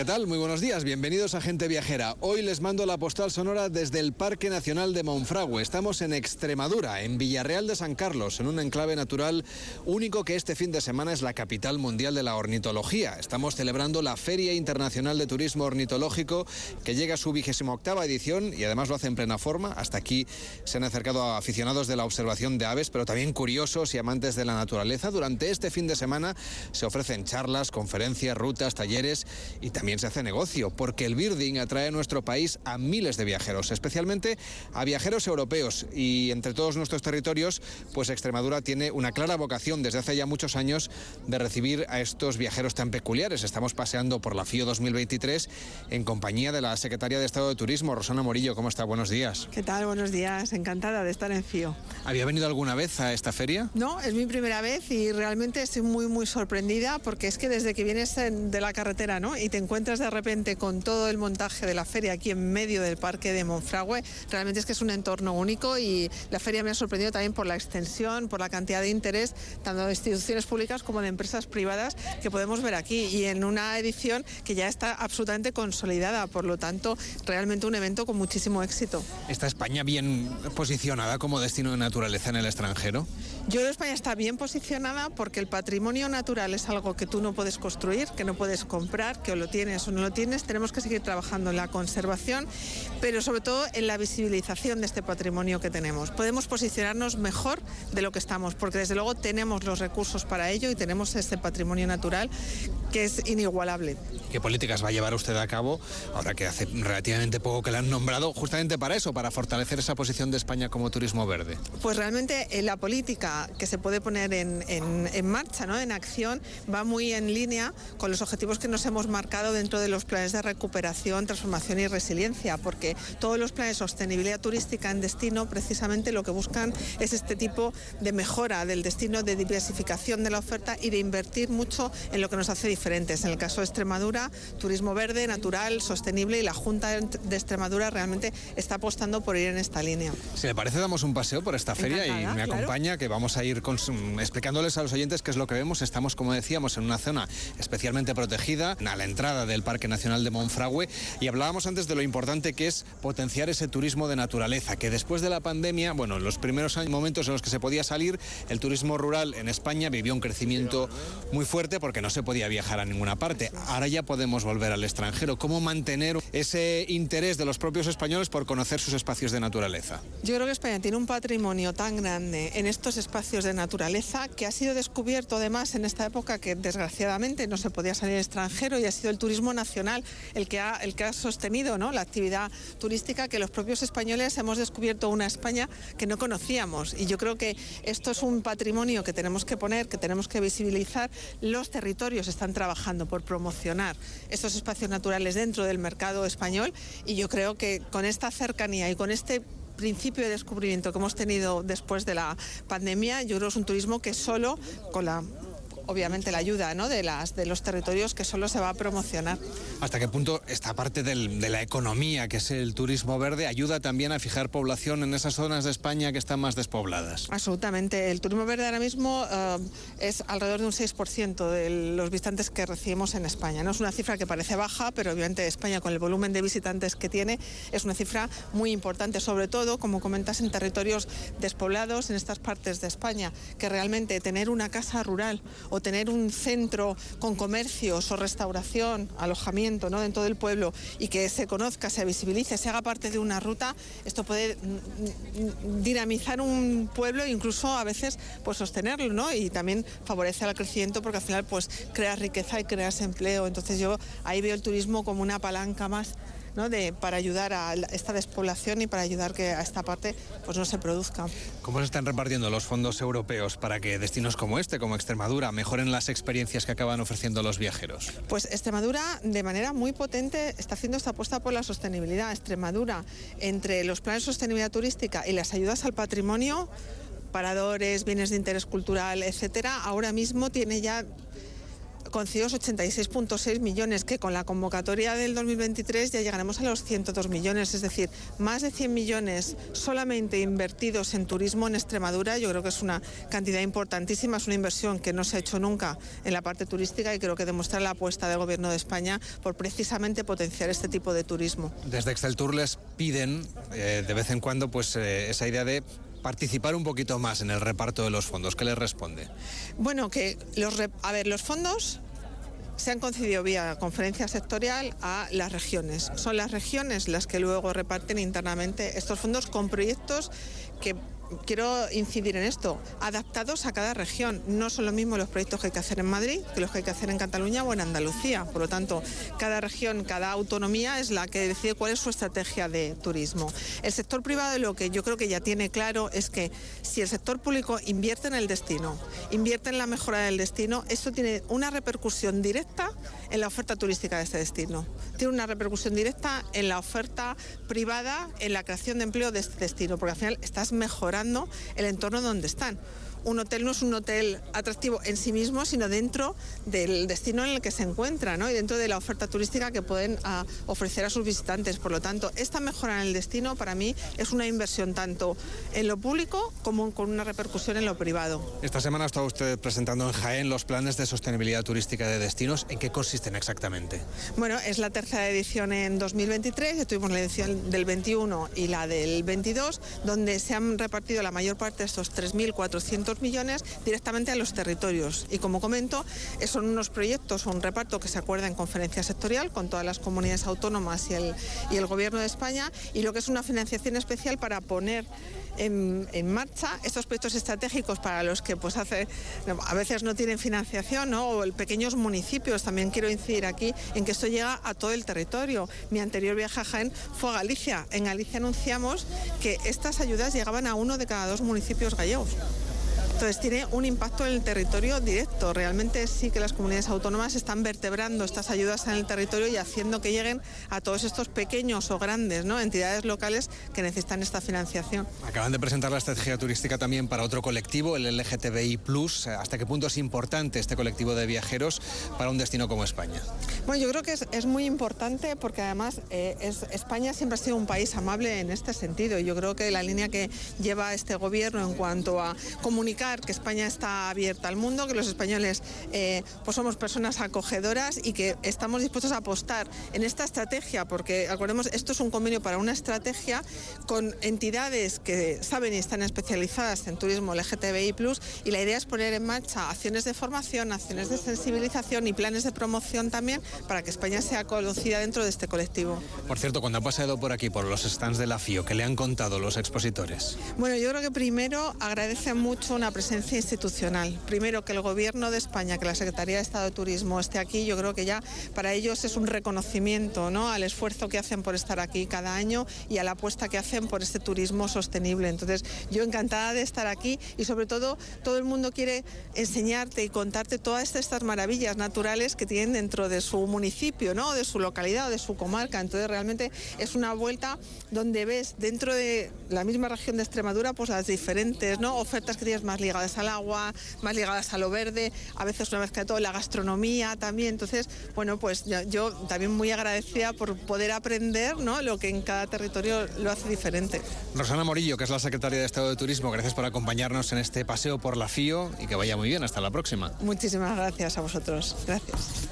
¿Qué tal? Muy buenos días, bienvenidos a Gente Viajera. Hoy les mando la postal sonora desde el Parque Nacional de Monfragüe. Estamos en Extremadura, en Villarreal de San Carlos, en un enclave natural único que este fin de semana es la capital mundial de la ornitología. Estamos celebrando la Feria Internacional de Turismo Ornitológico que llega a su vigésima octava edición y además lo hace en plena forma. Hasta aquí se han acercado a aficionados de la observación de aves, pero también curiosos y amantes de la naturaleza. Durante este fin de semana se ofrecen charlas, conferencias, rutas, talleres y también se hace negocio, porque el birding atrae a nuestro país a miles de viajeros, especialmente a viajeros europeos. Y entre todos nuestros territorios, pues Extremadura tiene una clara vocación desde hace ya muchos años de recibir a estos viajeros tan peculiares. Estamos paseando por la FIO 2023 en compañía de la secretaria de Estado de Turismo, Rosana Morillo. ¿Cómo está? Buenos días. ¿Qué tal? Buenos días. Encantada de estar en FIO. ¿Había venido alguna vez a esta feria? No, es mi primera vez y realmente estoy muy, muy sorprendida porque es que desde que vienes de la carretera ¿no? y te encuentras de repente con todo el montaje de la feria aquí en medio del parque de Monfragüe, realmente es que es un entorno único y la feria me ha sorprendido también por la extensión, por la cantidad de interés, tanto de instituciones públicas como de empresas privadas que podemos ver aquí y en una edición que ya está absolutamente consolidada, por lo tanto, realmente un evento con muchísimo éxito. ¿Está España bien posicionada como destino de naturaleza en el extranjero? Yo creo que España está bien posicionada porque el patrimonio natural es algo que tú no puedes construir, que no puedes comprar, que o lo tienes o no lo tienes, tenemos que seguir trabajando en la conservación, pero sobre todo en la visibilización de este patrimonio que tenemos. Podemos posicionarnos mejor de lo que estamos, porque desde luego tenemos los recursos para ello y tenemos este patrimonio natural que es inigualable. ¿Qué políticas va a llevar usted a cabo ahora que hace relativamente poco que la han nombrado justamente para eso, para fortalecer esa posición de España como turismo verde? Pues realmente eh, la política que se puede poner en, en marcha, ¿no? en acción, va muy en línea con los objetivos que nos hemos marcado dentro de los planes de recuperación, transformación y resiliencia, porque todos los planes de sostenibilidad turística en destino precisamente lo que buscan es este tipo de mejora del destino, de diversificación de la oferta y de invertir mucho en lo que nos hace diferentes. En el caso de Extremadura, turismo verde, natural, sostenible y la Junta de Extremadura realmente está apostando por ir en esta línea. Si le parece, damos un paseo por esta feria y me acompaña, que vamos a ir explicándoles a los oyentes qué es lo que vemos. Estamos, como decíamos, en una zona especialmente protegida, a la entrada del Parque Nacional de Monfragüe y hablábamos antes de lo importante que es potenciar ese turismo de naturaleza, que después de la pandemia, bueno, en los primeros momentos en los que se podía salir, el turismo rural en España vivió un crecimiento muy fuerte porque no se podía viajar a ninguna parte. Ahora ya podemos volver al extranjero. ¿Cómo mantener ese interés de los propios españoles por conocer sus espacios de naturaleza? Yo creo que España tiene un patrimonio tan grande en estos espacios de naturaleza que ha sido descubierto además en esta época que desgraciadamente no se podía salir al extranjero y ha sido el turismo nacional el que ha, el que ha sostenido ¿no? la actividad turística que los propios españoles hemos descubierto una España que no conocíamos. Y yo creo que esto es un patrimonio que tenemos que poner, que tenemos que visibilizar. Los territorios están trabajando por promocionar estos espacios naturales dentro del mercado español y yo creo que con esta cercanía y con este principio de descubrimiento que hemos tenido después de la pandemia, yo creo que es un turismo que solo con la obviamente la ayuda ¿no? de, las, de los territorios que solo se va a promocionar. ¿Hasta qué punto esta parte de la economía, que es el turismo verde, ayuda también a fijar población en esas zonas de España que están más despobladas? Absolutamente. El turismo verde ahora mismo eh, es alrededor de un 6% de los visitantes que recibimos en España. No es una cifra que parece baja, pero obviamente España con el volumen de visitantes que tiene es una cifra muy importante, sobre todo, como comentas, en territorios despoblados, en estas partes de España, que realmente tener una casa rural o tener un centro con comercios o restauración, alojamiento ¿no? dentro del pueblo y que se conozca, se visibilice, se haga parte de una ruta, esto puede dinamizar un pueblo e incluso a veces pues sostenerlo ¿no? y también favorecer el crecimiento porque al final pues creas riqueza y creas empleo. Entonces yo ahí veo el turismo como una palanca más de, para ayudar a esta despoblación y para ayudar que a esta parte pues, no se produzca. ¿Cómo se están repartiendo los fondos europeos para que destinos como este, como Extremadura, mejoren las experiencias que acaban ofreciendo los viajeros? Pues Extremadura, de manera muy potente, está haciendo esta apuesta por la sostenibilidad. Extremadura, entre los planes de sostenibilidad turística y las ayudas al patrimonio, paradores, bienes de interés cultural, etcétera, ahora mismo tiene ya concedidos 86.6 millones, que con la convocatoria del 2023 ya llegaremos a los 102 millones, es decir, más de 100 millones solamente invertidos en turismo en Extremadura. Yo creo que es una cantidad importantísima, es una inversión que no se ha hecho nunca en la parte turística y creo que demuestra la apuesta del Gobierno de España por precisamente potenciar este tipo de turismo. Desde Excel Tour les piden eh, de vez en cuando pues eh, esa idea de participar un poquito más en el reparto de los fondos. ¿Qué les responde? Bueno, que los, a ver, los fondos se han concedido vía conferencia sectorial a las regiones. Son las regiones las que luego reparten internamente estos fondos con proyectos que quiero incidir en esto, adaptados a cada región. No son lo mismo los proyectos que hay que hacer en Madrid que los que hay que hacer en Cataluña o en Andalucía. Por lo tanto, cada región, cada autonomía es la que decide cuál es su estrategia de turismo. El sector privado lo que yo creo que ya tiene claro es que si el sector público invierte en el destino, invierte en la mejora del destino, esto tiene una repercusión directa en la oferta turística de este destino. Tiene una repercusión directa en la oferta privada, en la creación de empleo de este destino, porque al final estás mejorando el entorno donde están un hotel no es un hotel atractivo en sí mismo, sino dentro del destino en el que se encuentra ¿no? y dentro de la oferta turística que pueden a, ah, ofrecer a sus visitantes. Por lo tanto, esta mejora en el destino para mí es una inversión tanto en lo público como con una repercusión en lo privado. Esta semana ha estado usted presentando en Jaén los planes de sostenibilidad turística de destinos. ¿En qué consisten exactamente? Bueno, es la tercera edición en 2023, ya tuvimos la edición del 21 y la del 22, donde se han repartido la mayor parte de estos 3.400 millones directamente a los territorios. Y como comento, son unos proyectos o un reparto que se acuerda en conferencia sectorial con todas las comunidades autónomas y el, y el Gobierno de España y lo que es una financiación especial para poner en, marcha estos proyectos estratégicos para los que pues hace a veces no tienen financiación o pequeños municipios también quiero incidir aquí en que esto llega a todo el territorio. Mi anterior viaje a Jaén fue a Galicia. En Galicia anunciamos que estas ayudas llegaban a uno de cada dos municipios gallegos entonces tiene un impacto en el territorio directo. Realmente sí que las comunidades autónomas están vertebrando estas ayudas en el territorio y haciendo que lleguen a todos estos pequeños o grandes ¿no? entidades locales que necesitan esta financiación. Acaban de presentar la estrategia turística también para otro colectivo, el LGTBI ¿Hasta qué punto es importante este colectivo de viajeros para un destino como España? Bueno, yo creo que es, muy importante porque además eh, España siempre ha sido un país amable en este sentido. Y yo creo que la línea que lleva este gobierno en cuanto a comunicar que España está abierta al mundo, que los españoles eh, pues somos personas acogedoras y que estamos dispuestos a apostar en esta estrategia, porque acordemos, esto es un convenio para una estrategia con entidades que saben y están especializadas en turismo LGTBI+, y la idea es poner en marcha acciones de formación, acciones de sensibilización y planes de promoción también para que España sea conocida dentro de este colectivo. Por cierto, cuando ha pasado por aquí, por los stands de la FIO, ¿qué le han contado los expositores? Bueno, yo creo que primero agradecen mucho una presencia institucional. Primero, que el Gobierno de España, que la Secretaría de Estado de Turismo esté aquí, yo creo que ya para ellos es un reconocimiento ¿no? al esfuerzo que hacen por estar aquí cada año y a la apuesta que hacen por este turismo sostenible. Entonces, yo encantada de estar aquí y sobre todo todo el mundo quiere enseñarte y contarte todas estas maravillas naturales que tienen dentro de su municipio, ¿no? de su localidad de su comarca. Entonces, realmente es una vuelta donde ves dentro de la misma región de Extremadura pues las diferentes ¿no? ofertas que tienes más ligadas al agua, más ligadas a lo verde, a veces una mezcla de todo, la gastronomía también. Entonces, bueno, pues yo, también muy agradecida por poder aprender ¿no? lo que en cada territorio lo hace diferente. Rosana Morillo, que es la secretaria de Estado de Turismo, gracias por acompañarnos en este paseo por la FIO y que vaya muy bien. Hasta la próxima. Muchísimas gracias a vosotros. Gracias.